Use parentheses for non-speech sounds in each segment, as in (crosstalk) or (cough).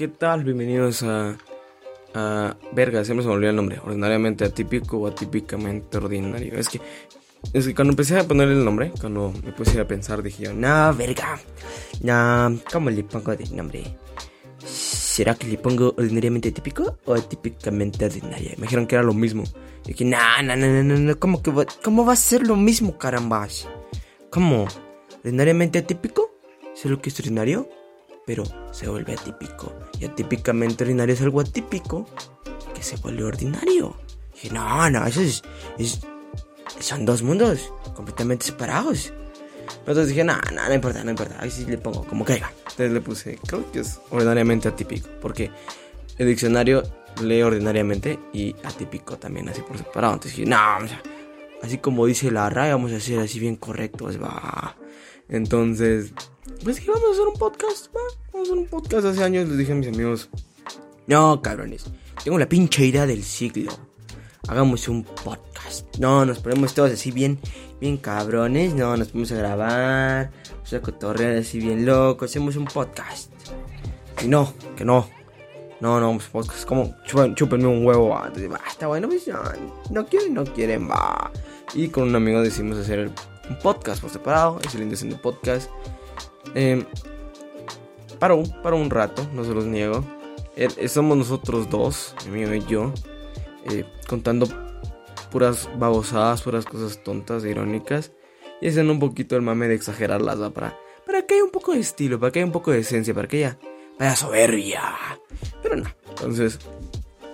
¿qué tal? Bienvenidos a. a. Verga, siempre se me olvida el nombre. Ordinariamente atípico o atípicamente ordinario. Es que. Es que cuando empecé a ponerle el nombre, cuando me puse a pensar, dije yo, no, verga. No, ¿cómo le pongo de nombre? ¿Será que le pongo ordinariamente típico o típicamente ordinario? Me dijeron que era lo mismo. Y dije, no, no, no, no, no, ¿cómo, que va, ¿cómo va a ser lo mismo, carambas? ¿Cómo? ¿Ordinariamente atípico? ¿Solo que es ordinario? Pero se vuelve atípico. Y atípicamente ordinario es algo atípico que se vuelve ordinario. Y no, no, eso es, es- Son dos mundos completamente separados. Entonces dije, no, no, no importa, no importa. Ahí sí le pongo como caiga. Entonces le puse, creo que es ordinariamente atípico. Porque el diccionario lee ordinariamente y atípico también, así por separado. Entonces dije, no, o sea, así como dice la RAE, vamos a hacer así bien correctos, va. Entonces, pues dije, vamos a hacer un podcast, va. Vamos a hacer un podcast. Hace años les dije a mis amigos, no, cabrones, tengo la pinche idea del siglo. Hagamos un podcast. No, nos ponemos todos así bien, bien cabrones. No, nos ponemos a grabar. Vamos a cotorrear así bien loco. Hacemos un podcast. Y no, que no. No, no, podcast. Como chúpenme un huevo. va, está bueno, pues no, no quieren, no quieren, va. Y con un amigo decidimos hacer un podcast por separado. Es el haciendo podcast. Eh, paró, paró un rato, no se los niego. Eh, somos nosotros dos, mi amigo y yo, eh, contando puras babosadas, puras cosas tontas e irónicas. Y haciendo un poquito el mame de exagerarlas. Para, para que haya un poco de estilo, para que haya un poco de esencia, para que haya, vaya soberbia. Pero no, entonces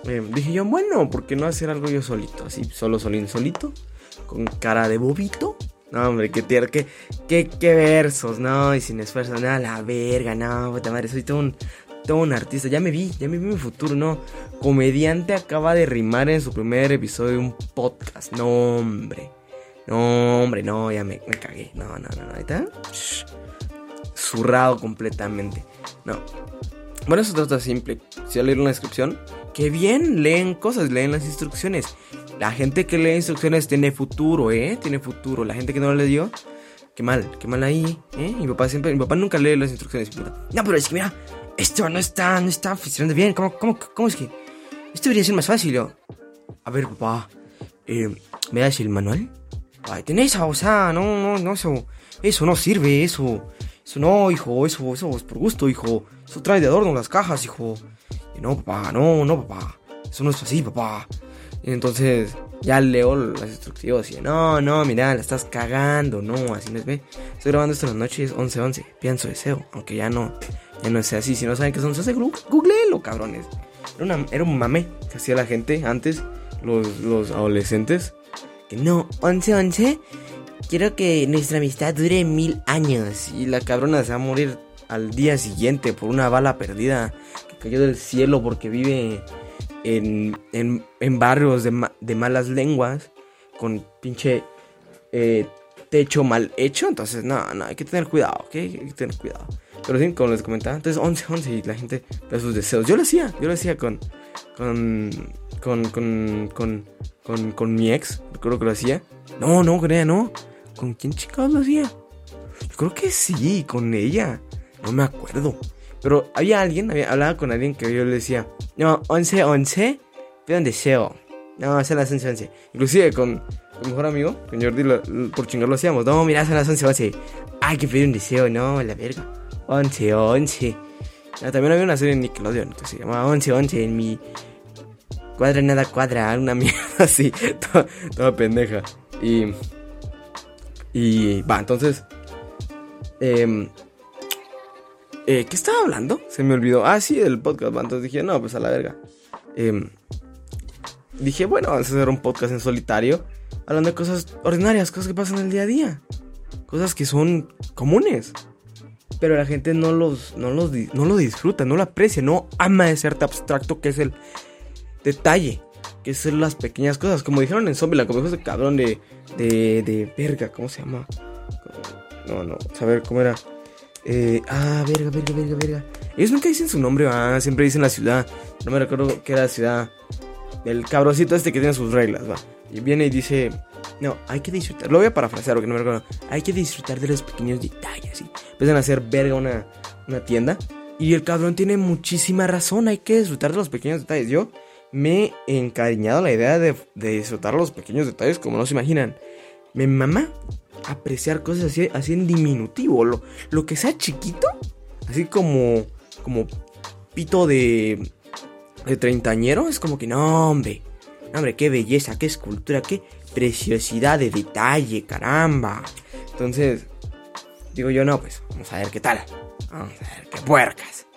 eh, dije yo, bueno, ¿por qué no hacer algo yo solito? Así, solo, solín, solito, con cara de bobito. No, hombre, qué tierno, qué, qué, qué versos, no, y sin esfuerzo, nada, la verga, no, puta madre, soy todo un, todo un artista, ya me vi, ya me vi mi futuro, no. Comediante acaba de rimar en su primer episodio de un podcast, no, hombre, no, hombre, no, ya me, me cagué, no, no, no, no, ahí está, zurrado completamente, no. Bueno, eso trata simple, si al leer la descripción, que bien, leen cosas, leen las instrucciones. La gente que lee instrucciones tiene futuro, ¿eh? Tiene futuro. La gente que no lo leyó, qué mal, qué mal ahí, ¿eh? Mi papá siempre, mi papá nunca lee las instrucciones. No, pero es que mira, esto no está, no está funcionando bien. ¿Cómo, cómo, cómo es que? Esto debería ser más fácil. yo. A ver, papá, eh, ¿me das el manual? Ay, tenés, o sea, no, no, no, eso, eso no sirve, eso, eso no, hijo, eso, eso es por gusto, hijo. Eso trae de adorno las cajas, hijo. No, papá, no, no, papá. Eso no es así, papá. Entonces ya leo las instrucciones y no, no, mira, la estás cagando, no, así no es, ve. Estoy grabando esto en la noche, es 11-11, pienso deseo, aunque ya no, ya no sea así. Si no saben qué son 11, googleenlo, cabrones. Era, una- era un mame que hacía la gente antes, los, los adolescentes. Que no, 11-11, quiero que nuestra amistad dure mil años. Y la cabrona se va a morir al día siguiente por una bala perdida que cayó del cielo porque vive en, en, en barrios de, ma- de malas lenguas, con pinche eh, techo mal hecho. Entonces, no, no, hay que tener cuidado. Hay que tener cuidado. Pero sí, como les comentaba, entonces 11, 11 y la gente ve sus deseos. Yo lo hacía, yo lo hacía con, con, con, con, con, con, mi ex, recuerdo que lo hacía. No, no, ella no. ¿Con quién chicos lo hacía? Yo creo que sí, con ella. No me acuerdo. Pero había alguien, había, hablaba con alguien que yo le decía, no, 11, 11, pido un deseo. No, son las 11, 11. Inclusive con mi mejor amigo, con Jordi, lo- lo- por chingar lo hacíamos. No, mira, son las 11, 11. Hay que pedir un deseo, no, la verga. 11, 11. Ah, también había una serie en Nickelodeon que se llamaba 11, 11 en mi... Cuadra nada cuadra, una (laughs) mierda así, toda, toda pendeja. Y... Y... Va, entonces... em, eh, ¿Qué estaba hablando? Se me olvidó. Ah, sí, el podcast. Entonces dije, no, pues a la verga. Em, dije, bueno, vamos a hacer un podcast en solitario. Hablando de cosas ordinarias, cosas que pasan en el día a día. Cosas que son comunes. Pero la gente no los, no los, no lo disfruta, no lo aprecia, no ama ese arte abstracto que es el detalle. Que son las pequeñas cosas. Como dijeron en Zombieland, como dijo ese cabrón de, de, de verga, ¿cómo se llama? No, no, saber cómo era. Eh, ah, verga, verga, verga, verga. Ellos nunca dicen su nombre, ah, siempre dicen la ciudad. No me recuerdo qué era la ciudad. El cabroncito este que tiene sus reglas, va. Y viene y dice, no, hay que disfrutar. Lo voy a parafrasear porque no me recuerdo. Hay que disfrutar de los pequeños detalles. ¿sí? Empiezan a hacer verga una, tienda. Y el cabrón tiene muchísima razón, hay que disfrutar de los pequeños detalles. Yo me he encariñado la idea de, disfrutar los pequeños detalles como no se imaginan. Me mama apreciar cosas así, así en diminutivo. Lo, lo que sea chiquito, así como, como pito de, de treintañero, es como que no, hombre. hombre, qué belleza, qué escultura, qué preciosidad de detalle, caramba. Entonces, digo yo, no, pues vamos a ver qué tal. Vamos a ver qué puercas.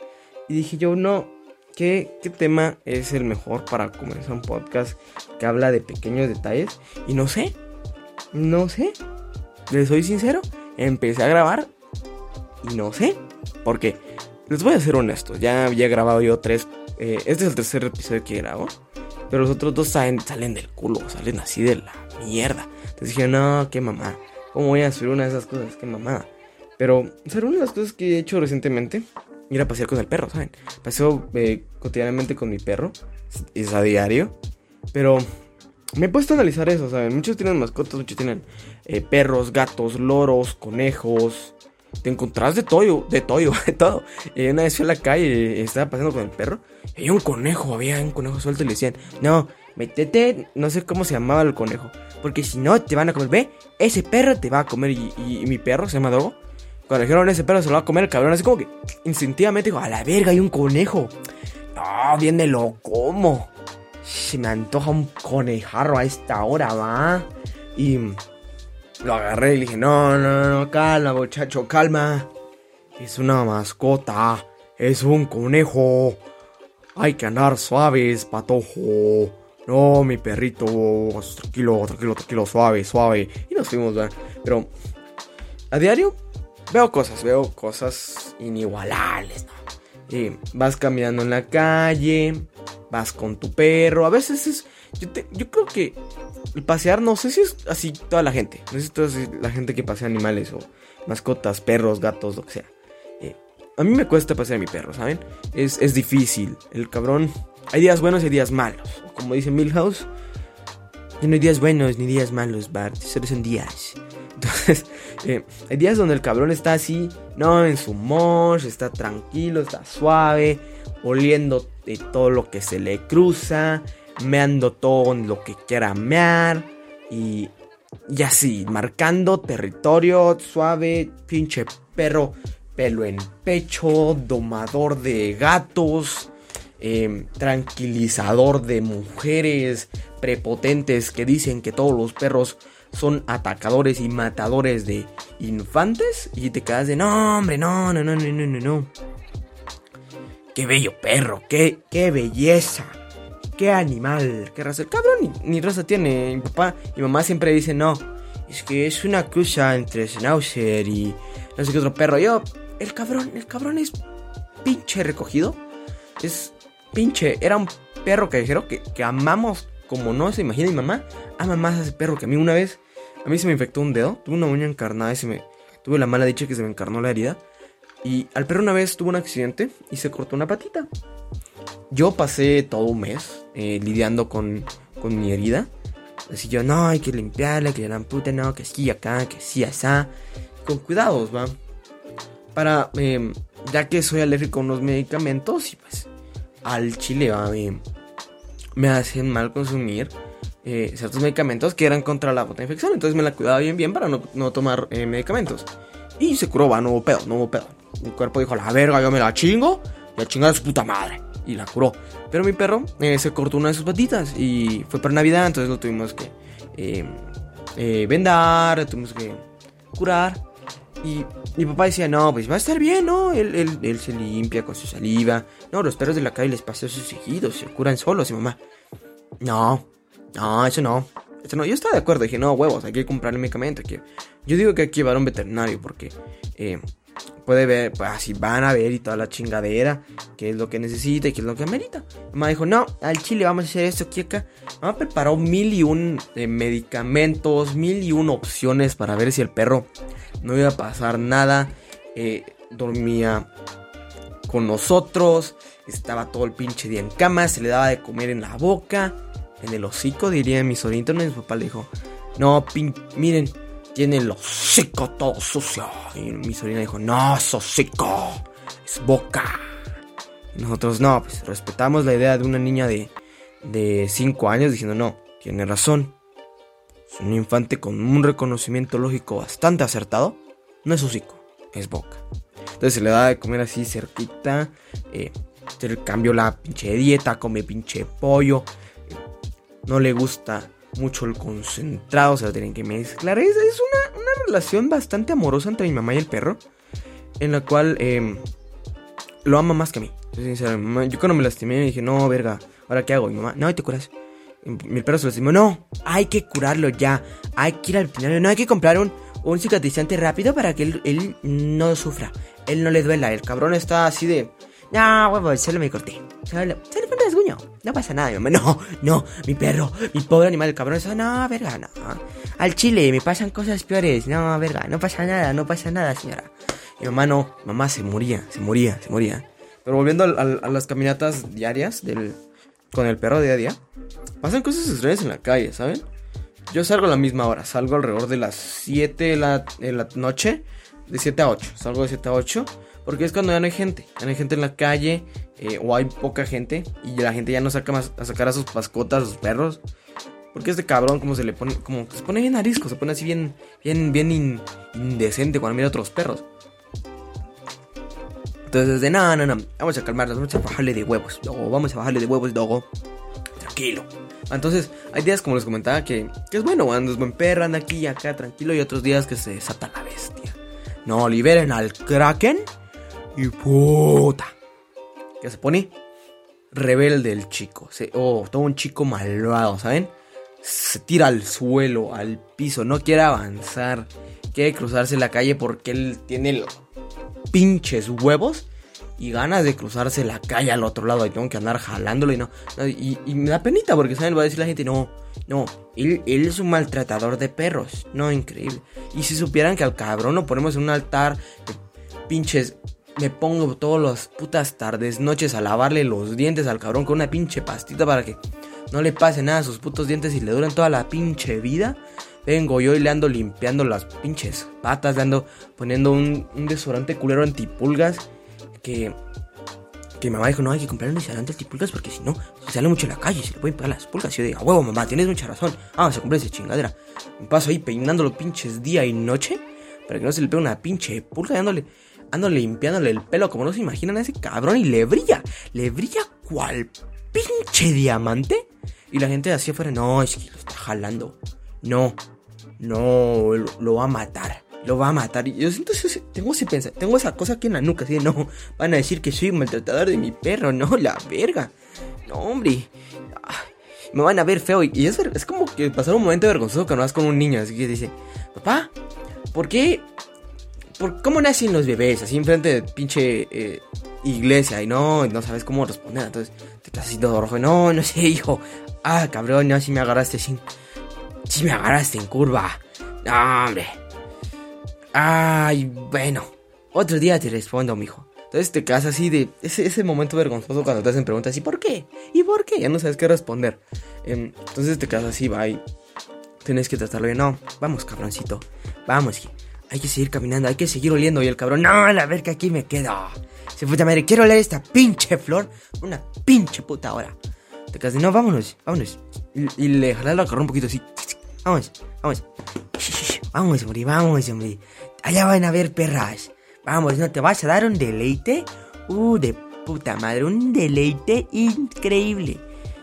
Y dije yo, no, ¿qué, ¿qué tema es el mejor para comenzar un podcast que habla de pequeños detalles? Y no sé, no sé. Les soy sincero, empecé a grabar y no sé. Porque, les voy a ser honesto, ya había grabado yo tres. Eh, este es el tercer episodio que grabo. Pero los otros dos salen, salen del culo, salen así de la mierda. Entonces dije, no, qué mamá. ¿Cómo voy a subir una de esas cosas? Qué mamá. Pero, o una de las cosas que he hecho recientemente, ir a pasear con el perro, ¿saben? Paseo eh, cotidianamente con mi perro, es a diario. Pero me he puesto a analizar eso, ¿saben? Muchos tienen mascotas, muchos tienen eh, perros, gatos, loros, conejos. Te encontrás de todo, de todo, (laughs) de todo. Una vez fui a la calle, estaba paseando con el perro. Y había un conejo, había un conejo suelto y le decían, no, métete, no sé cómo se llamaba el conejo. Porque si no, te van a comer. Ve, ese perro te va a comer. Y, y mi perro se llama Dogo cuando dijeron ese perro se lo va a comer el cabrón, así como que instintivamente dijo, a la verga, hay un conejo. No, bien de lo como. Se me antoja un conejarro a esta hora, va. Y lo agarré y le dije, no, no, no, calma, muchacho, calma. Es una mascota, es un conejo. Hay que andar suaves, patojo. No, mi perrito, tranquilo, tranquilo, tranquilo, suave, suave. Y nos fuimos, ¿verdad? Pero a diario veo cosas, veo cosas inigualables. Y vas caminando en la calle, vas con tu perro, a veces es... Yo, creo que el pasear, no sé si es así toda la gente, no sé si es toda la gente que pasea animales o mascotas, perros, gatos, lo que sea. Eh, a mí me cuesta pasear a mi perro, ¿saben? Es, es difícil, el cabrón... Hay días buenos y días malos. Como dice Milhouse, no hay días buenos ni días malos, Bart, solo son días. (laughs) Entonces, eh, hay días donde el cabrón está así, no, en su mosh, está tranquilo, está suave, oliendo todo lo que se le cruza, meando todo lo que quiera mear y, y así, marcando territorio suave, pinche perro, pelo en pecho, domador de gatos. Em, tranquilizador de mujeres prepotentes que dicen que todos los perros son atacadores y matadores de infantes y te quedas de no, hombre, no, no, no, no, no, no, no. Qué bello perro, qué, qué belleza, qué animal, qué raza. El cabrón ni, raza tiene. Mi papá y mamá siempre dicen no. Es que es una cruza entre Schnauzer y no sé qué otro perro. Yo, el cabrón, el cabrón es pinche recogido. Es pinche, era un perro callejero que, que amamos como no se imagina mi mamá, ama más a ese perro que a mí. Una vez, a mí se me infectó un dedo, tuve una uña encarnada y se me. Tuve la mala dicha que se me encarnó la herida. Y al perro una vez tuvo un accidente y se cortó una patita. Yo pasé todo un mes eh, lidiando con, con mi herida. Así yo, no, hay que limpiarla, que la puta, no, que sí acá, que sí allá. Con cuidados, va. Para, em, ya que soy alérgico a unos medicamentos y pues al chile, va, me hacen mal consumir eh, ciertos medicamentos que eran contra la puta infección. Entonces me la cuidaba bien, bien para no, tomar eh, medicamentos. Y se curó, va, no hubo pedo, no hubo pedo. Mi cuerpo dijo, la verga, yo me la chingo. Y a chingar a su puta madre. Y la curó. Pero mi perro eh, se cortó una de sus patitas. Y fue para Navidad, entonces lo tuvimos que vendar, tuvimos que curar. Y mi papá decía, no, pues va a estar bien, ¿no? Él, él, se limpia con su saliva. No, los perros de la calle les pasan sus seguidos, se curan solos. Y mamá, no, no, eso no. Eso no. Yo estaba de acuerdo, dije, no, huevos, hay que comprar el medicamento. Yo digo que hay que llevar a un veterinario porque eh, puede ver, pues así van a ver y toda la chingadera, qué es lo que necesita y qué es lo que amerita. Mamá dijo, no, al chile vamos a hacer esto aquí acá. Mamá preparó mil y un eh, medicamentos, mil y un opciones para ver si el perro no iba a pasar nada. Eh, dormía con nosotros, estaba todo el pinche día en cama, se le daba de comer en la boca, en el hocico, diría mi sobrino. mi papá le dijo, no, miren, tiene el hocico todo sucio. Y mi sobrina dijo, no, es hocico, es boca. Y nosotros, no, pues respetamos la idea de una niña de, de 5 años diciendo, no, tiene razón. Es un infante con un reconocimiento lógico bastante acertado. No es hocico, es boca. Entonces se le da de comer así cerquita. Eh, se le cambió la pinche dieta, come pinche pollo. no le gusta mucho el concentrado, se lo tienen que mezclar. Es, es una, una relación bastante amorosa entre mi mamá y el perro. En la cual eh, lo ama más que a mí. Yo cuando me lastimé dije, no, verga, ¿ahora qué hago? Mi mamá, no, te curas. Mi perro se lastimó, no, hay que curarlo ya. Hay que ir al veterinario, no hay que comprar un, un cicatrizante rápido para que él, él no sufra. Él no le duela. El cabrón está así de, no, huevo, solo me corté. Solo, solo fue un. No pasa nada, mi mamá. (laughs) No, no, mi perro, mi pobre animal, cabrón está, no, verga, no. Al chile me pasan cosas peores. No, verga, no pasa nada, no pasa nada, señora. Mi mamá no, mamá se moría, se moría, se moría. Pero volviendo a, las caminatas diarias con el perro día a día, pasan cosas extrañas en la calle, ¿saben? Yo salgo a la misma hora, salgo alrededor de las 7 de la, la noche, de 7 a 8, salgo de 7 a 8, porque es cuando ya no hay gente, ya no hay gente en la calle, eh, o hay poca gente, y la gente ya no saca más, a sacar a sus mascotas, a sus perros, porque este cabrón como se le pone, como se pone bien arisco, se pone así bien, bien, bien in- indecente cuando mira a otros perros. Entonces, de no, no, no, vamos a calmarnos, vamos a bajarle de huevos, dogo, vamos a bajarle de huevos, dogo. Tranquilo. Entonces, hay días, como les comentaba, que, que es bueno, cuando es buen perro, anda aquí y acá, tranquilo, y otros días que se desata la bestia. No, liberen al Kraken y puta. Que se pone rebelde el chico. Se, oh, todo un chico malvado, ¿saben? Se tira al suelo, al piso, no quiere avanzar. Quiere cruzarse la calle porque él tiene los pinches huevos y ganas de cruzarse la calle al otro lado y tengo que andar jalándolo y no. y, y me da penita porque, ¿saben? Va a decir la gente, no, no, él, él es un maltratador de perros. No, increíble. Y si supieran que al cabrón lo ponemos en un altar, pinches, me pongo todas las putas tardes, noches a lavarle los dientes al cabrón con una pinche pastita para que no le pase nada a sus putos dientes y le duren toda la pinche vida. Vengo yo y le ando limpiando las pinches patas, le ando poniendo un, desodorante culero antipulgas que, que mi mamá dijo, no, hay que comprar un desodorante antipulgas porque si no, se sale mucho a la calle y se le pueden pegar las pulgas. Y yo digo, huevo, mamá, tienes mucha razón. Vamos a comprar esa chingadera. Me paso ahí peinando los pinches día y noche para que no se le pegue una pinche pulga y ándole, ando limpiándole el pelo como no se imaginan a ese cabrón y le brilla, le brilla cual pinche diamante. Y la gente de hacia afuera, no, es que lo está jalando. No, no, lo, lo va a matar. Lo va a matar. Y yo siento, tengo ese pensa- tengo esa cosa aquí en la nuca, así de no. Van a decir que soy maltratador de mi perro, no, la verga. No, hombre. Ay, me van a ver feo. Y, es, es como que pasar un momento vergonzoso cuando vas con un niño. Así que dice, papá, ¿por qué? ¿Por cómo nacen los bebés? Así enfrente de pinche eh, iglesia. Y no, no sabes cómo responder. Entonces te quedas así todo rojo. No, no sé, hijo. Ah, cabrón, no, si me agarraste sin. Si me agarraste en curva. No, hombre. Ay, bueno. Otro día te respondo, mijo. Entonces te quedas así de ese, ese momento vergonzoso cuando te hacen preguntas. ¿Y por qué? ¿Y por qué? Ya no sabes qué responder. Em, entonces te quedas así, y tienes que tratarlo bien. No, vamos, cabroncito. Vamos, hay que seguir caminando, hay que seguir oliendo. Y el cabrón, no, a ver que aquí me quedo. Se puta madre, quiero oler esta pinche flor una pinche puta hora. Te quedas de, no, vámonos, vámonos. Y, le jalas la carrera un poquito así. Vamos, vamos. Vamos, hombre, vamos, hombre. Allá van a ver perras. Vamos, ¿no te vas a dar un deleite? Uh, de puta madre, un deleite increíble.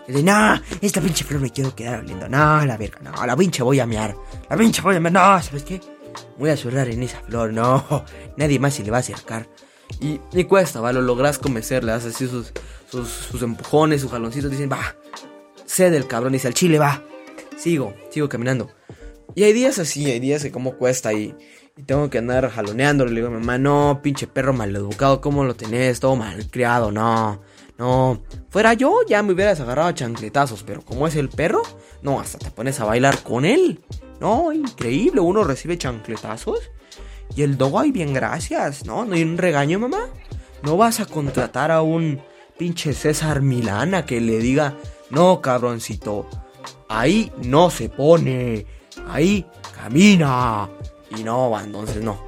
De, no, esta pinche flor me quiero quedar oliendo. No, la verga, no, la pinche voy a mear. La pinche voy a mear. No, ¿sabes qué? Voy a zurrar en esa flor, no. (laughs) Nadie más se le va a acercar. Y, y cuesta, va, lo logras convencer, le das así sus, sus, sus empujones, sus jaloncitos, dicen, va, sé del cabrón, dice al chile, va. Sigo, sigo caminando. Y hay días así, hay días que como cuesta y, y tengo que andar jaloneándole. Le digo mamá, no, pinche perro maleducado, ¿cómo lo tenés? Todo malcriado, no. No, fuera yo ya me hubieras agarrado a chancletazos, pero como es el perro, no, hasta te pones a bailar con él. No, increíble, uno recibe chancletazos y el dogo ahí bien gracias, ¿no? No hay un regaño, mamá. No vas a contratar a un pinche César Milana que le diga, no, cabroncito, ahí no se pone, ahí camina. Y no, entonces no.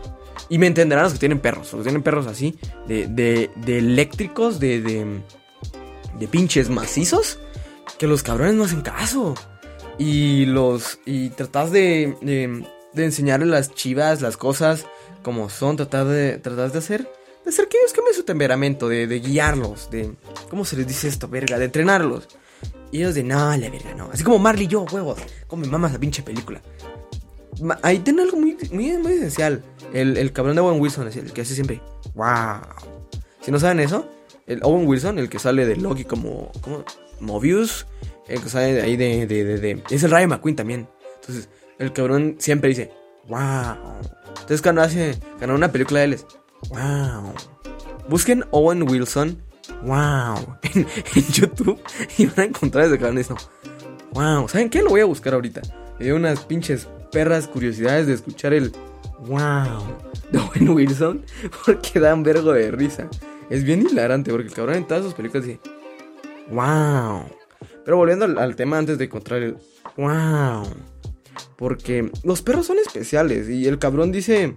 Y me entenderán los que tienen perros, los que tienen perros así, de, de, de eléctricos, de, de, de pinches macizos, que los cabrones no hacen caso. Y los. Y tratas de, de, de enseñarle las chivas, las cosas como son, tratar de, tratar de hacer. De hacer que ellos cambien su temperamento, de, guiarlos, de. ¿Cómo se les dice esto, verga? De entrenarlos. Y ellos de, no, la verga, no. Así como Marley y yo, huevos. Como mi mamá esa pinche película. Ahí tiene algo muy, muy, muy esencial. El, el cabrón de Owen Wilson, el que hace siempre, wow. Si no saben eso, el Owen Wilson, el que sale de Loki como, como Mobius, de ahí de, de, de, Es el Rayo McQueen también. Entonces, el cabrón siempre dice, wow. Entonces, cuando hace, cuando una película de él es, wow. Busquen Owen Wilson, wow, (laughs) en, YouTube y van a encontrar ese cabrón diciendo, wow. ¿Saben qué? Lo voy a buscar ahorita. Me dio unas pinches perras curiosidades de escuchar el wow de Owen Wilson (laughs) porque da un vergo de risa. Es bien hilarante porque el cabrón en todas sus películas dice wow. Pero volviendo al, tema antes de encontrar el wow. Porque los perros son especiales y el cabrón dice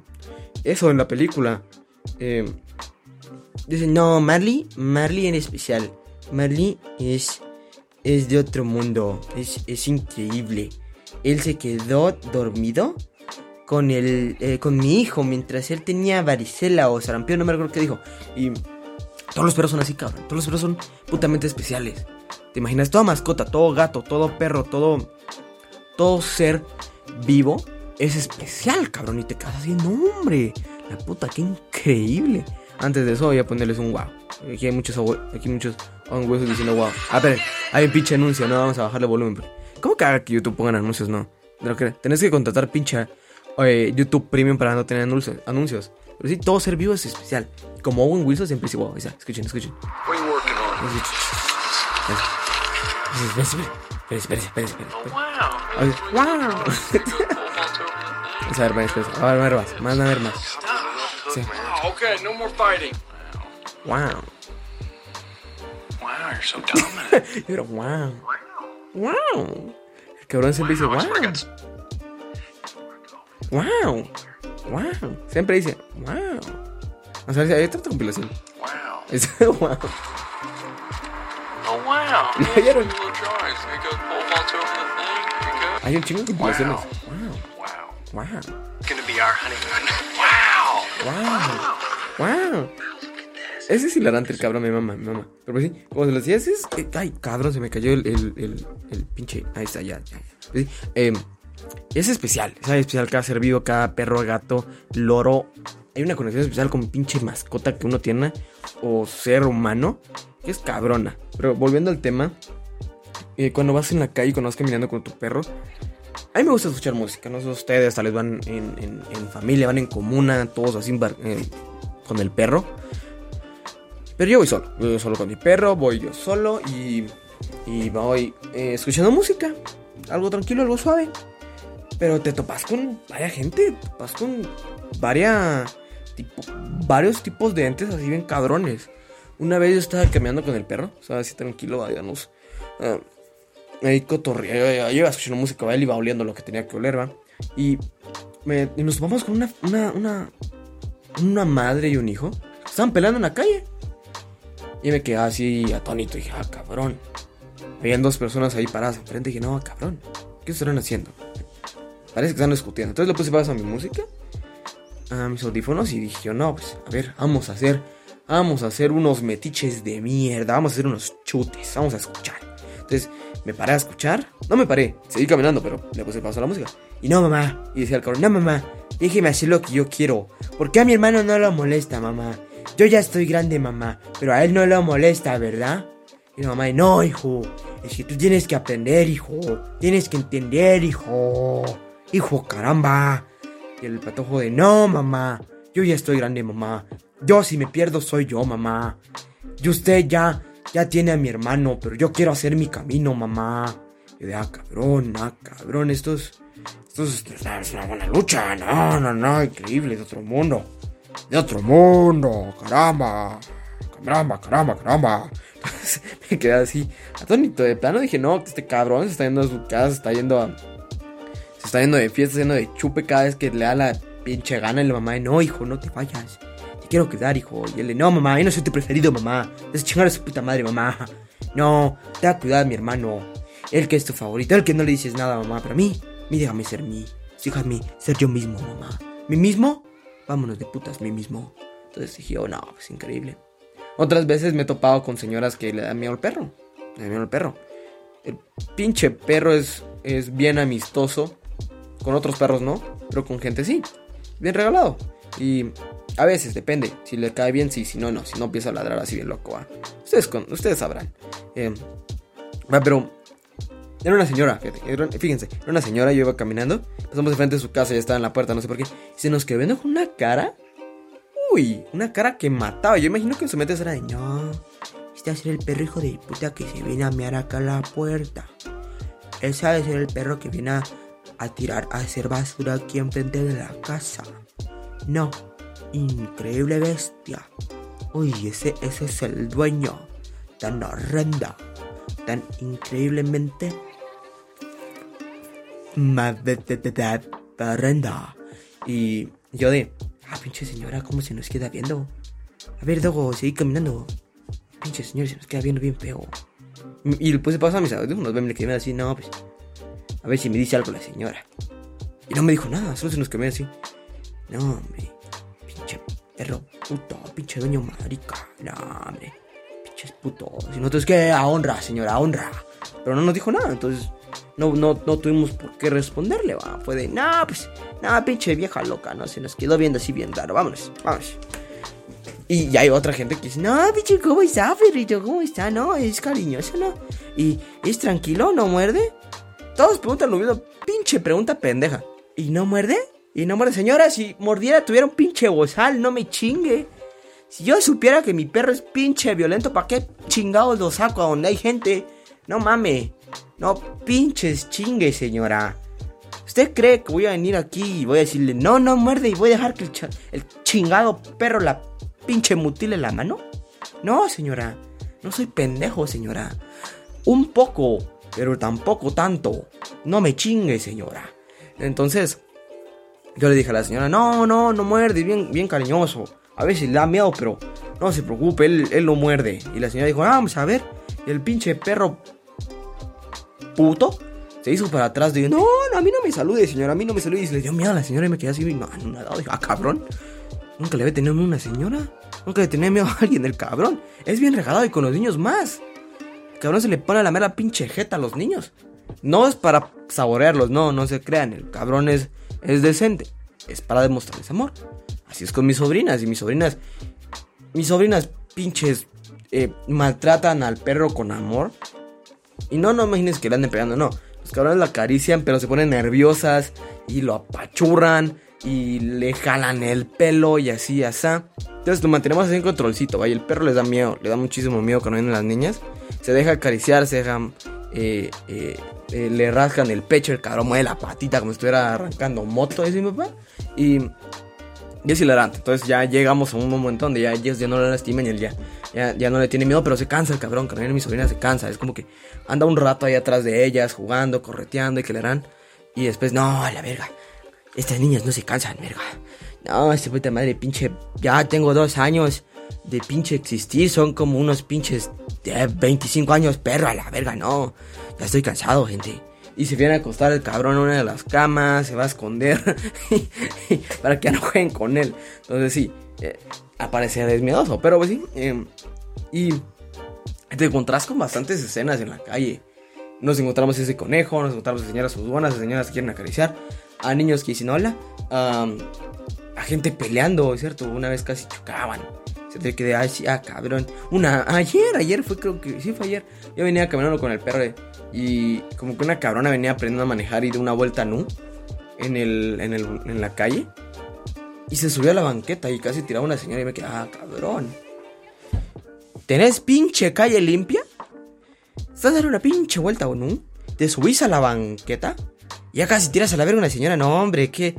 eso en la película. Eh, dice, no, Marley, Marley en especial. Marley es, es de otro mundo, es, es increíble. Él se quedó dormido con el, eh, con mi hijo mientras él tenía varicela o sarampión, no me acuerdo qué dijo. Y todos los perros son así, cabrón. Todos los perros son putamente especiales. ¿Te imaginas? Toda mascota, todo gato, todo perro, todo, todo ser vivo es especial, cabrón. Y te quedas así, no, hombre. La puta, qué increíble. Antes de eso voy a ponerles un wow. Aquí hay muchos, aquí hay muchos Wilson diciendo wow. Ah, pero hay un pinche anuncio, no vamos a bajarle volumen. pero- ¿Cómo que haga que YouTube pongan anuncios? No. No. Tenés que contratar pinche eh, YouTube Premium para no tener anuncios. Pero sí, todo ser vivo es especial. Como Owen Wilson siempre dice wow. O sea, escuchen, escuchen. What espera, espera, espera. Oh, wow. Wow. Vamos a ver, más. A ver, más. Más, a ver más. Sí. Wow, okay, no more fighting. Wow. Wow, you're so dominant. (laughs) Pero wow. Wow. El cabrón siempre dice Wow, Wow. Wow. Siempre dice wow. O sea, hay otra compilación. Wow. (laughs) Es wow. You go. Hay un chingo de compilaciones. Wow. Wow. Wow. Wow. It's gonna be our honeymoon. Wow. Wow. Wow. Ese es hilarante el cabrón, mi mamá, mi mamá. Pero pues sí, como se lo decía, ese es. eh, ay, cabrón, se me cayó el, el, el, el pinche. Ahí está, ya, ya. ya. Pues sí, eh, es especial, es especial cada ser vivo, cada perro, gato, loro. Hay una conexión especial con pinche mascota que uno tiene o ser humano que es cabrona. Pero volviendo al tema, eh, cuando vas en la calle y cuando vas caminando con tu perro, a mí me gusta escuchar música, no sé ustedes, tal vez van en, familia, van en comuna, todos así eh, con el perro. Pero yo voy solo, voy solo con mi perro, voy yo solo y, voy eh, escuchando música, algo tranquilo, algo suave. Pero te topas con varias gente, te topas con varias, varios tipos de entes así bien cabrones. Una vez yo estaba caminando con el perro, o sea, así tranquilo, vayamos. ah, ahí cotorreando, yo iba escuchando música, él iba oliendo lo que tenía que oler, va. Y, me- nos vamos con una, una, una, madre y un hijo. Estaban peleando en la calle. Y me quedé así atónito. Dije, ah, cabrón. Habían dos personas ahí paradas enfrente. Dije, no, cabrón. ¿Qué estarán haciendo? Parece que están discutiendo. Entonces le puse pausa a mi música. A mis audífonos. Y dije, no, pues, a ver, vamos a hacer. Vamos a hacer unos metiches de mierda. Vamos a hacer unos chutes. Vamos a escuchar. Entonces me paré a escuchar. No me paré. Seguí caminando, pero le puse pausa a la música. Y no, mamá. Y decía el cabrón, no, mamá. Déjeme hacer lo que yo quiero. ¿Por qué a mi hermano no lo molesta, mamá? Yo ya estoy grande, mamá. Pero a él no lo molesta, ¿verdad? Y la mamá, no, hijo. Es que tú tienes que aprender, hijo. Tienes que entender, hijo. Hijo, caramba. Y el patojo de, no, mamá. Yo ya estoy grande, mamá. Yo si me pierdo soy yo, mamá. Y usted ya, ya tiene a mi hermano, pero yo quiero hacer mi camino, mamá. Y de, ah, cabrón, ah, cabrón, esto es, esto es, una buena lucha. No, no, no, increíble, de otro mundo. De otro mundo, caramba. Caramba, caramba, caramba. (laughs) Me quedé así, atónito. De plano dije, no, este cabrón se está yendo a su casa, se está yendo a. Se está yendo de fiesta, se está yendo de chupe cada vez que le da la pinche gana y la mamá, no, hijo, no te vayas. Quiero quedar, hijo. Y él le, no, mamá, yo no soy tu preferido, mamá. Es chingar a su puta madre, mamá. (laughs) No, te va a cuidar mi hermano. El que es tu favorito, el que no le dices nada, mamá. Pero a mí, mí déjame ser mí. Déjame ser yo mismo, mamá. ¿Mi mismo? Vámonos de putas, mí mismo. Entonces dije, oh, no, pues increíble. Otras veces me he topado con señoras que le dan miedo al perro. Le dan miedo al perro. El pinche perro es, es bien amistoso. Con otros perros no, pero con gente sí. Bien regalado. Y a veces, depende. Si le cae bien, sí. Si no, no. Si no, empieza a ladrar así bien loco. ¿va? Ustedes, con, ustedes sabrán. Eh, va, pero era una señora, fíjense, era una señora, yo iba caminando, pasamos de frente de su casa, ya estaba en la puerta, no sé por qué, y se nos quedó con una cara, uy, una cara que mataba, yo imagino que en su mente era de, no, este va a ser el perro hijo de puta que se viene a mear acá a la puerta, ese ha de ser el perro que viene a, a tirar, a hacer basura aquí enfrente de la casa, no, increíble bestia, uy, ese, ese es el dueño, tan horrenda, tan increíblemente horrenda. Y yo de, ah, pinche señora, ¿cómo se nos queda viendo? A ver, Dogo, seguí caminando. Pinche señora, se nos queda viendo bien feo. Y se pasa a mis audífonos, me quedé así, no, pues, a ver si me dice algo la señora. Y no me dijo nada, solo se nos quedó así. No, hombre, perro puto, pinche dueño marica. No, hombre, pinches putos. Y nosotros, que a honra, señora, a honra. Pero no nos dijo nada, entonces no, no, no tuvimos por qué responderle, va. Fue de, no, pues, no, pinche vieja loca, no, se nos quedó viendo así bien raro, vámonos, vámonos. Y ya hay otra gente que dice, no, pinche, ¿cómo está, perrito? ¿Cómo está? No, es cariñoso, ¿no? Y es tranquilo, ¿no muerde? Todos preguntan lo mismo, pinche pregunta pendeja. ¿Y no muerde? ¿Y no muerde? Señora, si mordiera tuviera un pinche bozal, no me chingue. Si yo supiera que mi perro es pinche violento, ¿para qué chingados lo saco a donde hay gente? No mame. No pinches chingue, señora. ¿Usted cree que voy a venir aquí y voy a decirle, no, no muerde y voy a dejar que el, el chingado perro la pinche mutile la mano? No, señora. No soy pendejo, señora. Un poco, pero tampoco tanto. No me chingue, señora. Entonces, yo le dije a la señora, no, no, no muerde, bien, bien cariñoso. A veces le da miedo, pero no se preocupe, él, él no muerde. Y la señora dijo, "Ah, vamos a ver. Y el pinche perro puto se hizo para atrás. Digo, no, no, a mí no me salude, señora, a mí no me salude. Y se le dio miedo a la señora y me quedé así, no, no, Dije, ah, cabrón. Nunca le había tenido miedo a una señora. Nunca le tenía miedo a alguien del cabrón. Es bien regalado y con los niños más. El cabrón se le pone la mera pinche jeta a los niños. No es para saborearlos, no, no se crean. El cabrón es, es decente. Es para demostrarles amor. Así es con mis sobrinas. Y mis sobrinas. Mis sobrinas pinches eh, maltratan al perro con amor. Y no, no imagines que le anden pegando, no. Los cabrones la acarician, pero se ponen nerviosas y lo apachurran y le jalan el pelo y así, así. Entonces lo mantenemos así en controlcito, vaya. El perro les da miedo, le da muchísimo miedo cuando vienen las niñas. Se deja acariciar, se deja. eh, eh, eh, le rascan el pecho, el cabrón mueve la patita como si estuviera arrancando moto, dice mi papá. Y. Y es hilarante. Entonces ya llegamos a un momento donde ya ellos ya no le lastiman y él ya, ya, ya no le tiene miedo, pero se cansa el cabrón. Viene mi sobrina se cansa. Es como que anda un rato ahí atrás de ellas, jugando, correteando y que le harán. Y después, no, a la verga. Estas niñas no se cansan, verga. No, esta puta madre, pinche. Ya tengo dos años de pinche existir. Son como unos pinches de 25 años, perro, a la verga, no. Ya estoy cansado, gente. Y se viene a acostar el cabrón en una de las camas, se va a esconder (laughs) para que no jueguen con él. Entonces sí, eh, aparece desmiedoso, pero pues sí. eh, y te encontrás con bastantes escenas en la calle. Nos encontramos ese conejo, nos encontramos a señoras buenas, a señoras que quieren acariciar, a niños que dicen hola, a gente peleando, ¿cierto? Una vez casi chocaban. Se te quedé así, ah, cabrón. Una, ayer, ayer fue, creo que, sí fue ayer. Yo venía caminando con el perro y como que una cabrona venía aprendiendo a manejar y de una vuelta nu en, el, en, el, en la calle. Y se subió a la banqueta y casi tiraba una señora y me quedé, ah, cabrón. ¿Tenés pinche calle limpia? ¿Estás dando una pinche vuelta o no? ¿Te subís a la banqueta? Ya casi tiras a la verga una señora. No, hombre, qué.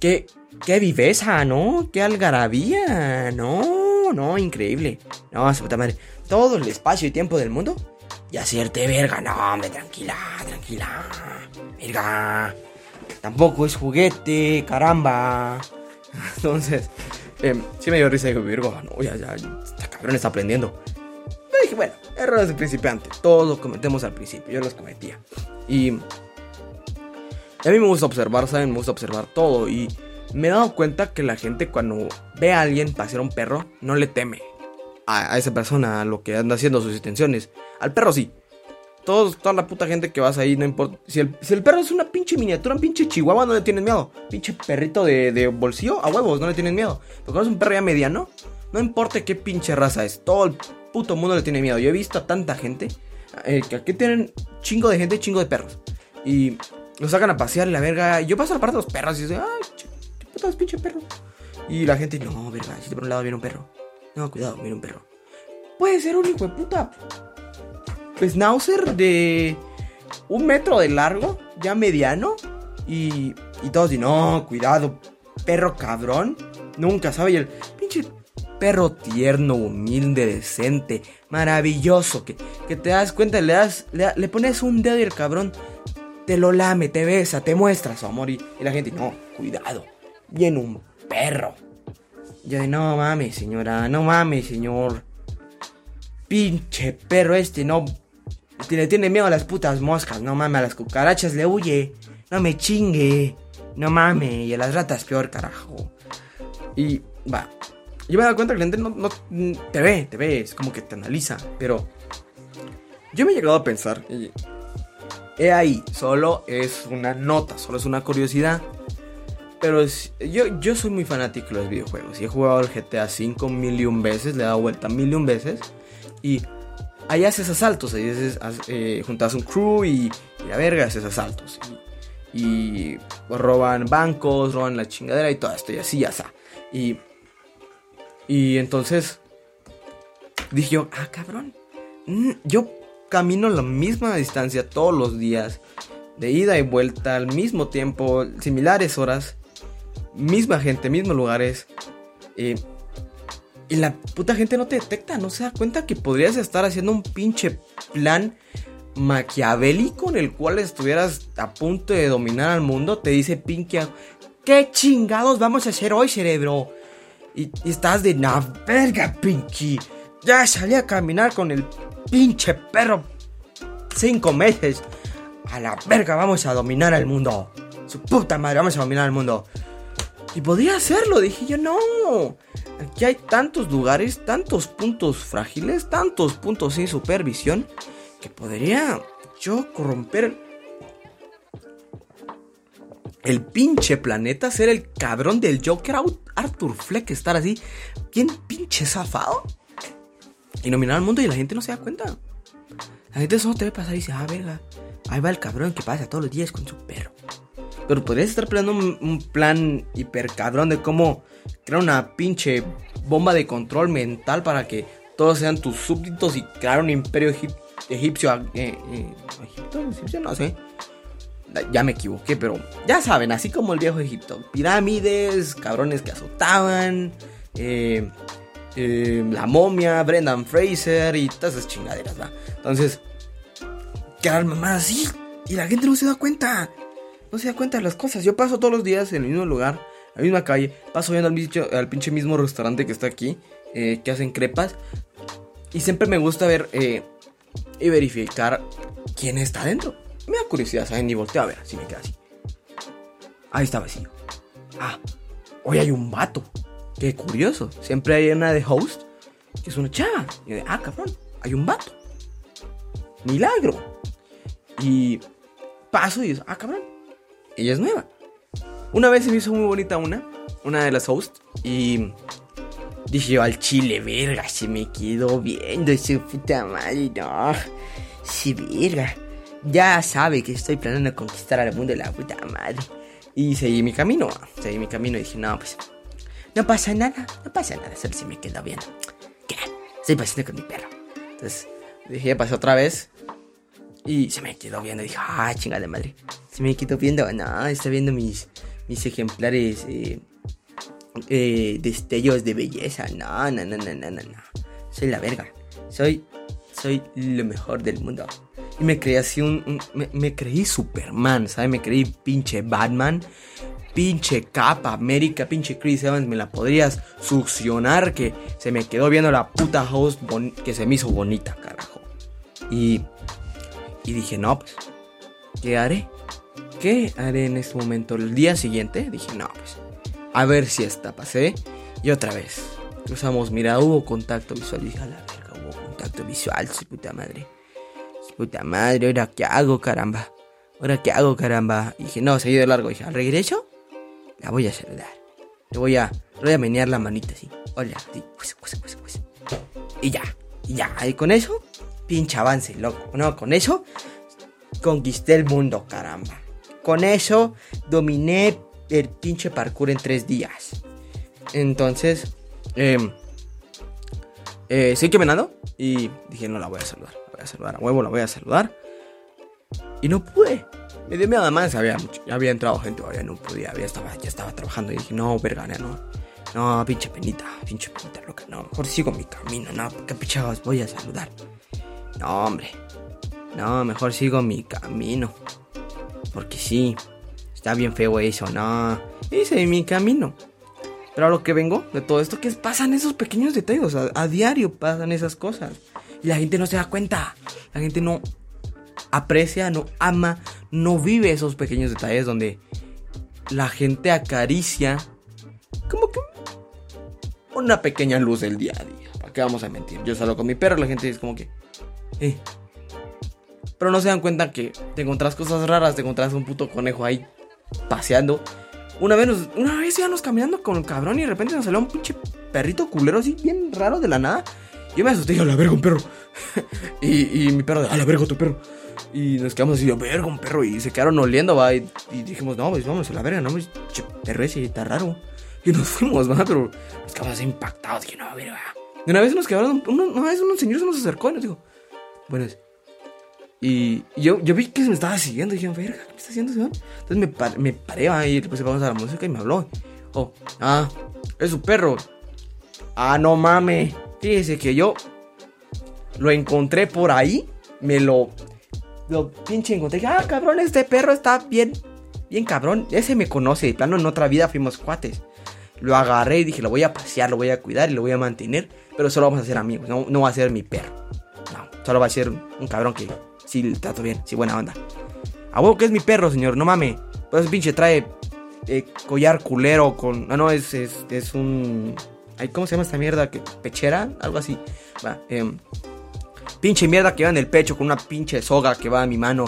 Qué. Qué viveza, ¿no? Qué algarabía. No, no, increíble. No, su puta madre. Todo el espacio y tiempo del mundo. Y hacerte verga. No, hombre, tranquila, tranquila. Verga. tampoco es juguete, caramba. (laughs) Entonces, eh, sí me dio risa y dije, Virgo, no, ya, ya, este cabrón está aprendiendo. Pero dije, bueno, errores de principiante. Todos los cometemos al principio, yo los cometía. Y a mí me gusta observar, ¿saben? Me gusta observar todo. Y me he dado cuenta que la gente cuando ve a alguien pasear a un perro, no le teme a, a esa persona, a lo que anda haciendo sus intenciones. Al perro sí. Todos, toda la puta gente que vas ahí, no importa. Si el, si el perro es una pinche miniatura, un pinche chihuahua, no le tienes miedo. Pinche perrito de, de bolsillo, a huevos, no le tienes miedo. Pero cuando es un perro ya mediano, no importa qué pinche raza es, todo el puto mundo le tiene miedo. Yo he visto a tanta gente eh, que aquí tienen chingo de gente, chingo de perros. Y los sacan a pasear la verga. Yo paso a la parte de los perros y dice, ay, qué putas pinche perro. Y la gente, no, verga, si por un lado viene un perro. No, cuidado, viene un perro. Puede ser un hijo de puta schnauzer de un metro de largo, ya mediano. Y, y todos dicen, no, cuidado, perro cabrón. Nunca sabe. Y el pinche perro tierno, humilde, decente, maravilloso. Que, que te das cuenta, le, das, le, le pones un dedo y el cabrón te lo lame, te besa, te muestra su amor. Y, y la gente, no, cuidado, viene un perro. Yo no mames, señora, no mames, señor. Pinche perro este, no. Le tiene miedo a las putas moscas, no mames, a las cucarachas le huye. No me chingue. No mames, y a las ratas peor, carajo. Y va. Yo me he dado cuenta que la gente no, te ve, te ve, es como que te analiza. Pero yo me he llegado a pensar, y he ahí, solo es una nota, solo es una curiosidad. Pero yo, yo soy muy fanático de los videojuegos. Y he jugado el GTA V mil y un veces, le he dado vuelta mil y un veces. Y ahí haces asaltos, ahí haces, eh, juntas un crew y, y la verga haces asaltos. Y, roban bancos, roban la chingadera y todo esto, y así ya está. Y, y entonces dije yo, ah, cabrón. mm, Yo camino la misma distancia todos los días, de ida y vuelta, al mismo tiempo, similares horas, misma gente, mismos lugares. eh, y la puta gente no te detecta, no se da cuenta que podrías estar haciendo un pinche plan maquiavélico en el cual estuvieras a punto de dominar al mundo. Te dice Pinky, ¿qué chingados vamos a hacer hoy, cerebro? Y, y estás de, na verga, Pinky. Ya salí a caminar con el pinche perro cinco meses. A la verga, vamos a dominar el mundo. Su puta madre, vamos a dominar el mundo. Y podía hacerlo, dije yo, no. Aquí hay tantos lugares, tantos puntos frágiles, tantos puntos sin supervisión, que podría yo corromper el pinche planeta, ser el cabrón del Joker, Arthur Fleck, estar así, bien pinche zafado. Y nominar al mundo y la gente no se da cuenta. La gente solo te ve pasar y dice, ah, verga, ahí va el cabrón que pasa todos los días con su perro. Pero podrías estar planeando un, plan hiper cabrón de cómo crear una pinche bomba de control mental para que todos sean tus súbditos y crear un imperio egip- egipcio. eh, eh, ¿Egipto? ¿Egipcio? No sé. Ya me equivoqué, pero ya saben, así como el viejo Egipto. Pirámides, cabrones que azotaban, eh, la momia, Brendan Fraser y todas esas chingaderas, ¿va? Entonces, quedar mamadas así y la gente no se da cuenta. No se da cuenta de las cosas. Yo paso todos los días en el mismo lugar, en la misma calle. Paso viendo al, pinche mismo restaurante que está aquí, eh, que hacen crepas. Y siempre me gusta ver eh, y verificar quién está adentro. Me da curiosidad, ¿saben? Y volteo a ver, así me queda así. Ahí está vacío. Ah, hoy hay un vato. Qué curioso. Siempre hay una de host que es una chava. Y de, ah, cabrón, hay un vato. Milagro. Y paso y digo, ah, cabrón, ella es nueva. Una vez se me hizo muy bonita una, una de las hosts, y dije yo al chile, verga, se me quedó viendo su puta madre, no. Sí, verga. Ya sabe que estoy planeando conquistar al mundo de la puta madre. Y seguí mi camino, seguí mi camino y dije, no, pues, no pasa nada, no pasa nada, solo se me quedó viendo. ¿Qué? Estoy paseando con mi perro. Entonces, dije, pasé otra vez. Y se me quedó viendo. Dije, ah, chingada madre. Se me quedó viendo. No, está viendo mis, mis ejemplares eh, eh, destellos de belleza. No, no, no, no, no, no, no. Soy la verga. Soy, soy lo mejor del mundo. Y me creí así un... me, me creí Superman, ¿sabes? Me creí pinche Batman. Pinche capa, América, pinche Chris Evans, me la podrías succionar que se me quedó viendo la puta host que se me hizo bonita, carajo. Y, y dije, no, pues, ¿qué haré? ¿Qué haré en este momento? El día siguiente dije, no, pues, a ver si esta pasé. Y otra vez, cruzamos, mira, hubo contacto visual. Dije, a la verga, hubo contacto visual, su puta madre. Su puta madre, ¿ahora qué hago, caramba? ¿Ahora qué hago, caramba? Y dije, no, seguí de largo. Dije, al regreso, la voy a saludar. Le voy a, voy a menear la manita así. Hola, sí, pues, pues, pues, pues. Y ya, y ya, y con eso, pinche avance, loco. No, con eso, conquisté el mundo, caramba. Con eso, dominé el pinche parkour en tres días. Entonces, eh, eh, seguí caminando y dije, no la voy a saludar. La voy a saludar a huevo, la voy a saludar. Y no pude. Me dio miedo además, había, mucho- ya había entrado gente, todavía no podía, había estaba, ya estaba trabajando y dije, no, verga, no. No, pinche penita, pinche penita loca, no, mejor sigo mi camino, no, qué pichados voy a saludar. No, hombre, no, mejor sigo mi camino. Porque sí, está bien feo eso, no, hice mi camino. Pero a lo que vengo de todo esto, que es- pasan esos pequeños detalles, a diario pasan esas cosas. Y la gente no se da cuenta, la gente no aprecia, no ama, no vive esos pequeños detalles donde la gente acaricia como que una pequeña luz del día a día. ¿Para qué vamos a mentir? Yo salgo con mi perro, la gente es como que, eh. Pero no se dan cuenta que te encontrás cosas raras, te encontrás un puto conejo ahí paseando. Una vez, una vez íbamos caminando con el cabrón y de repente nos salió un pinche perrito culero así, bien raro de la nada. Yo me asusté y a la verga, un perro. (laughs) y, mi perro, a la verga, tu perro. Y nos quedamos así, a verga, un perro. Y se quedaron oliendo, va. Y, dijimos, no, pues vamos a la verga, no, pues, che, perro ese está raro. Y nos (laughs) fuimos, va, pero nos quedamos así impactados. Dije, no, verga. Y una vez nos quedaron, una vez un señor se nos acercó y nos dijo, buenas. Y yo, yo vi que se me estaba siguiendo. Y dije, verga, ¿qué está haciendo ese? Entonces me, par- me paré ahí, le puse a la música y me habló. Oh, ah, es su perro. Ah, no mames. Fíjese que yo lo encontré por ahí. Me lo. Lo pinche encontré. Dije, Ah, cabrón, este perro está bien. Bien cabrón. Ese me conoce. De plano, en otra vida fuimos cuates. Lo agarré y dije, lo voy a pasear, lo voy a cuidar y lo voy a mantener. Pero solo vamos a ser amigos. No, no va a ser mi perro. No, solo va a ser un cabrón que sí le trato bien, sí, buena onda. A huevo que es mi perro, señor, no mames. Pues ese pinche trae eh, collar culero con. Ah, no, es, es, es un. ¿Cómo se llama esta mierda? que ¿Pechera? Algo así. Va, em, pinche mierda que va en el pecho con una pinche soga que va a mi mano.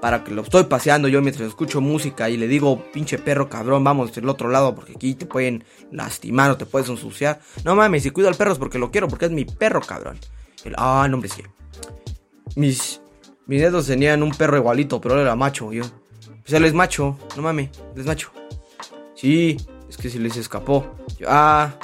Para que lo estoy paseando yo mientras escucho música y le digo, pinche perro cabrón, vamos del otro lado porque aquí te pueden lastimar o te puedes ensuciar. No mames, si cuido al perro es porque lo quiero, porque es mi perro cabrón. El, ah, no, hombre, sí. Mis, mis dedos tenían un perro igualito, pero él era macho. Yo, pues él es macho, no mames, él es macho. Sí, es que se les escapó. Ah,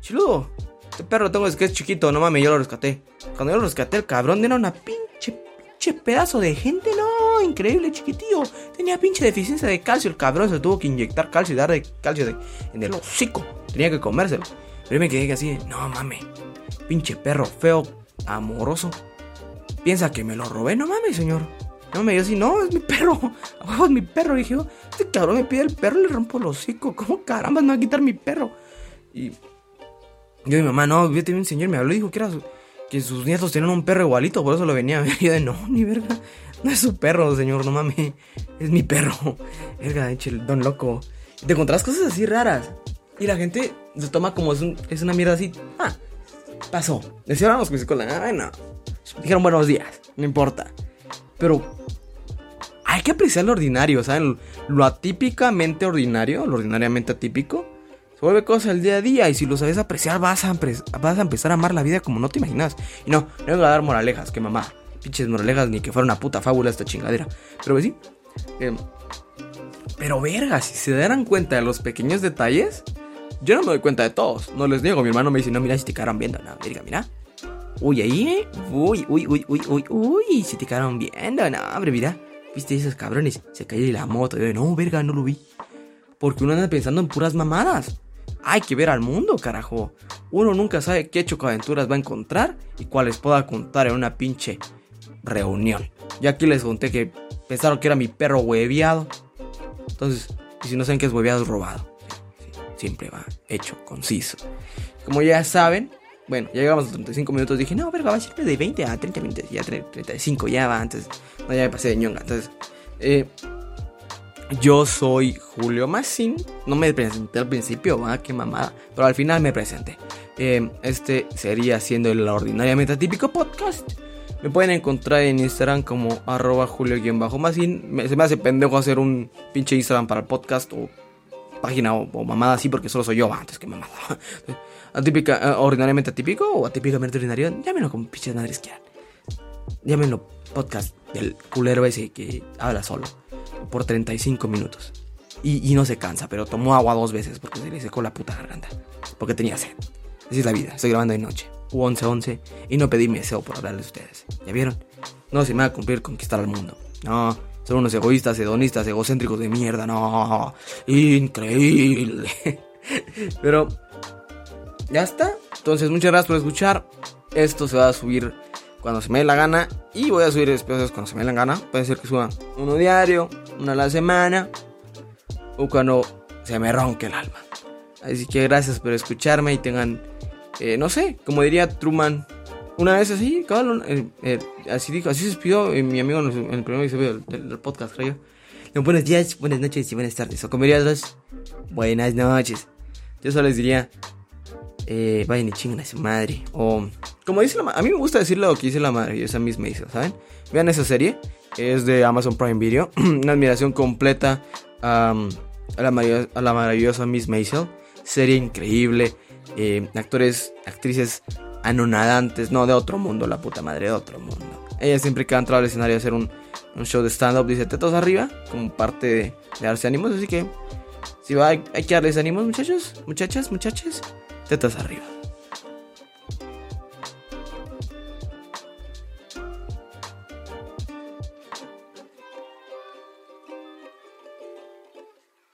chiludo. Este perro tengo es que es chiquito, no mames, yo lo rescaté. Cuando yo lo rescaté, el cabrón era una pinche, pinche pedazo de gente, no, increíble, chiquitillo. Tenía pinche deficiencia de calcio, el cabrón se tuvo que inyectar calcio y darle calcio de- en el hocico. Tenía que comérselo. Pero yo me quedé así, no mames, pinche perro feo, amoroso. Piensa que me lo robé, no mames, señor. No me yo así, no, es mi perro. Huevo, (laughs) es mi perro. Dije, yo, este cabrón me pide el perro y le rompo el hocico. ¿Cómo caramba me va a quitar mi perro? Y yo y mi mamá, no, fíjate, un señor me habló y dijo que era que sus nietos tenían un perro igualito, por eso lo venía a ver. Y (laughs) yo de, no, ni verga. No es su perro, señor, no mames. Es mi perro. (laughs) Verga, el don loco. Te encontrás cosas así raras. Y la gente se toma como es, un- es una mierda así. Ah, pasó. Decíamos con la ah, bueno. Dijeron buenos días, no importa. Pero hay que apreciar lo ordinario, ¿saben? Lo atípicamente ordinario, lo ordinariamente atípico, se vuelve cosa del día a día. Y si lo sabes apreciar, vas a, empezar a amar la vida como no te imaginas. Y no, no vengo a dar moralejas, que mamá. Pinches moralejas, ni que fuera una puta fábula esta chingadera. Pero pues sí. em, pero verga, si se darán cuenta de los pequeños detalles, yo no me doy cuenta de todos. No les niego, mi hermano me dice, no, mira, si te quedaron viendo. No, verga, mira. Uy, ahí, ¿eh? Uy, uy, uy, uy, uy, uy, se te quedaron viendo. No, hombre, mira. ¿Viste esos cabrones? Se cayó de la moto. Yo, no, verga, no lo vi. Porque uno anda pensando en puras mamadas. Hay que ver al mundo, carajo. Uno nunca sabe qué chocaventuras va a encontrar y cuáles pueda contar en una pinche reunión. Ya aquí les conté que pensaron que era mi perro hueviado. Entonces, y si no saben qué es hueviado, es robado. Siempre va hecho, conciso. Como ya saben, bueno, ya llegamos a 35 minutos. Dije, no, verga, va a ser de 20 a 30 minutos. Ya 35, ya va antes. No, ya me pasé de ñonga. Entonces, eh, yo soy Julio Massín. No me presenté al principio, ¿va? Qué mamada. Pero al final me presenté. Eh, este sería siendo el ordinariamente atípico podcast. Me pueden encontrar en Instagram como arroba julio-massin. Se me hace pendejo hacer un pinche Instagram para el podcast o página o, mamada así porque solo soy yo antes que mamada. (laughs) Atípica, eh, ordinariamente atípico o atípicamente ordinario. Llámenlo como pinches madres quieran. Llámenlo podcast del culero ese que habla solo por 35 minutos. Y, y, no se cansa, pero tomó agua dos veces porque se le secó la puta garganta. Porque tenía sed. Así es la vida. Estoy grabando de noche. U1111 y no pedí mi deseo por hablarles a ustedes. ¿Ya vieron? No se me va a cumplir conquistar al mundo. No, son unos egoístas, hedonistas, egocéntricos de mierda. No, increíble. (laughs) Pero ya está. Entonces, muchas gracias por escuchar. Esto se va a subir cuando se me dé la gana. Y voy a subir episodios cuando se me dé la gana. Puede ser que suba uno diario, una a la semana. O cuando se me ronque el alma. Así que gracias por escucharme y tengan, eh, no sé, como diría Truman, una vez así, cabrón, eh, eh, así dijo, así se despidió mi amigo en el primer episodio del, podcast, creo yo. buenos días, buenas noches y buenas tardes. O como diría dos, buenas noches. Yo solo les diría, eh, vayan y chingan a su madre. O, como dice la A mí me gusta decirle lo que dice la madre, esa misma hizo, ¿saben? Vean esa serie, es de Amazon Prime Video. (clears throat) Una admiración completa a, la a la maravillosa Miss Maisel. Serie increíble. Eh, actores, actrices anonadantes. No, de otro mundo, la puta madre, de otro mundo. Ella siempre que ha entrado al escenario a hacer un, un show de stand-up dice tetos arriba, como parte de, de darse ánimos. Así que, si va, hay, hay que darles ánimos, muchachos, muchachas, muchachas, tetas arriba.